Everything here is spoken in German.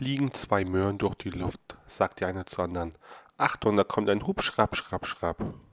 fliegen zwei Möhren durch die Luft, sagt die eine zur anderen. Achtung, da kommt ein Hubschrapp, schrapp, schrapp, schrapp.